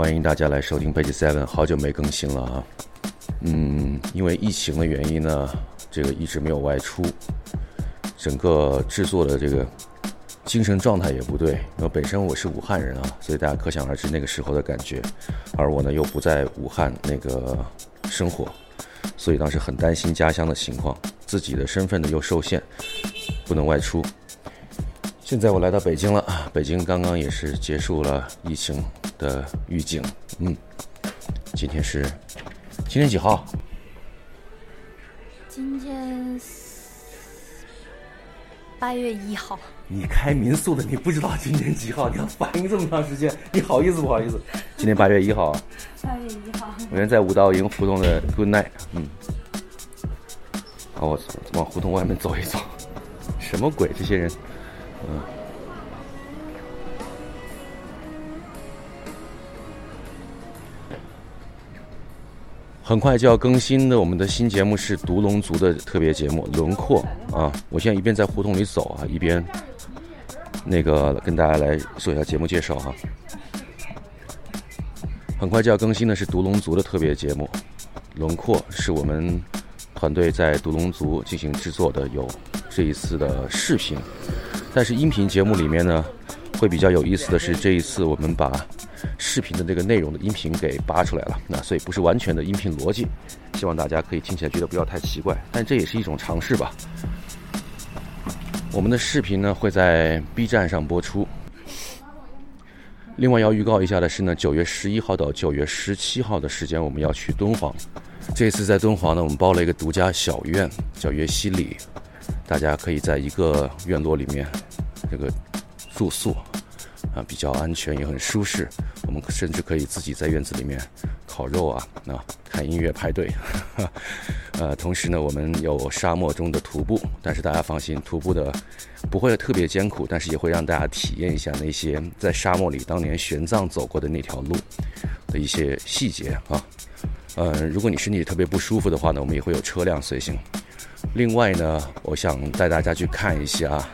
欢迎大家来收听 Page Seven，好久没更新了啊。嗯，因为疫情的原因呢，这个一直没有外出，整个制作的这个精神状态也不对。因为本身我是武汉人啊，所以大家可想而知那个时候的感觉。而我呢又不在武汉那个生活，所以当时很担心家乡的情况，自己的身份呢又受限，不能外出。现在我来到北京了，北京刚刚也是结束了疫情。的预警，嗯，今天是今天几号？今天八月一号。你开民宿的，你不知道今天几号？你要反应这么长时间，你好意思不好意思？今天八月一号啊。八月一号。我现在在五道营胡同的 Good Night，嗯。好，我往胡同外面走一走。什么鬼？这些人，嗯。很快就要更新的，我们的新节目是独龙族的特别节目《轮廓》啊！我现在一边在胡同里走啊，一边那个跟大家来做一下节目介绍哈。很快就要更新的是独龙族的特别节目《轮廓》，是我们团队在独龙族进行制作的，有这一次的视频。但是音频节目里面呢，会比较有意思的是，这一次我们把。视频的这个内容的音频给扒出来了，那所以不是完全的音频逻辑，希望大家可以听起来觉得不要太奇怪，但这也是一种尝试吧。我们的视频呢会在 B 站上播出。另外要预告一下的是呢，九月十一号到九月十七号的时间我们要去敦煌，这次在敦煌呢我们包了一个独家小院，叫月西里，大家可以在一个院落里面这个住宿。啊，比较安全也很舒适。我们甚至可以自己在院子里面烤肉啊，那看音乐派对。呃，同时呢，我们有沙漠中的徒步，但是大家放心，徒步的不会特别艰苦，但是也会让大家体验一下那些在沙漠里当年玄奘走过的那条路的一些细节啊。呃，如果你身体特别不舒服的话呢，我们也会有车辆随行。另外呢，我想带大家去看一下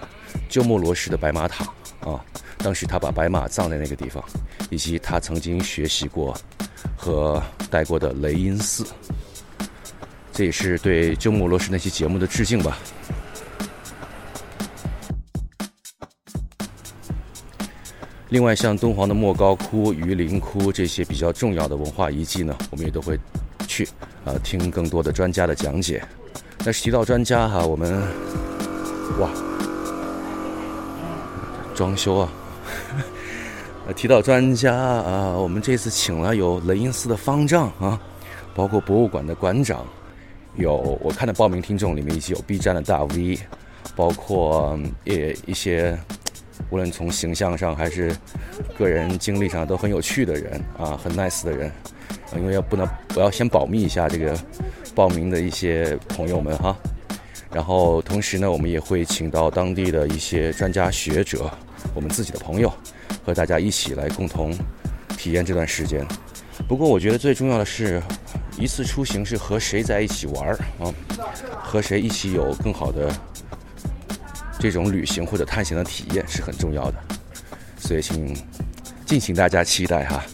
鸠摩罗什的白马塔啊。当时他把白马葬在那个地方，以及他曾经学习过和待过的雷音寺，这也是对鸠摩罗什那期节目的致敬吧。另外，像敦煌的莫高窟、榆林窟这些比较重要的文化遗迹呢，我们也都会去啊听更多的专家的讲解。但是提到专家哈，我们哇，装修啊！提到专家啊，我们这次请了有雷音寺的方丈啊，包括博物馆的馆长，有我看的报名听众里面以及有 B 站的大 V，包括也一些无论从形象上还是个人经历上都很有趣的人啊，很 nice 的人，因为要不能我要先保密一下这个报名的一些朋友们哈，然后同时呢，我们也会请到当地的一些专家学者。我们自己的朋友，和大家一起来共同体验这段时间。不过，我觉得最重要的是，一次出行是和谁在一起玩儿啊，和谁一起有更好的这种旅行或者探险的体验是很重要的。所以，请敬请大家期待哈。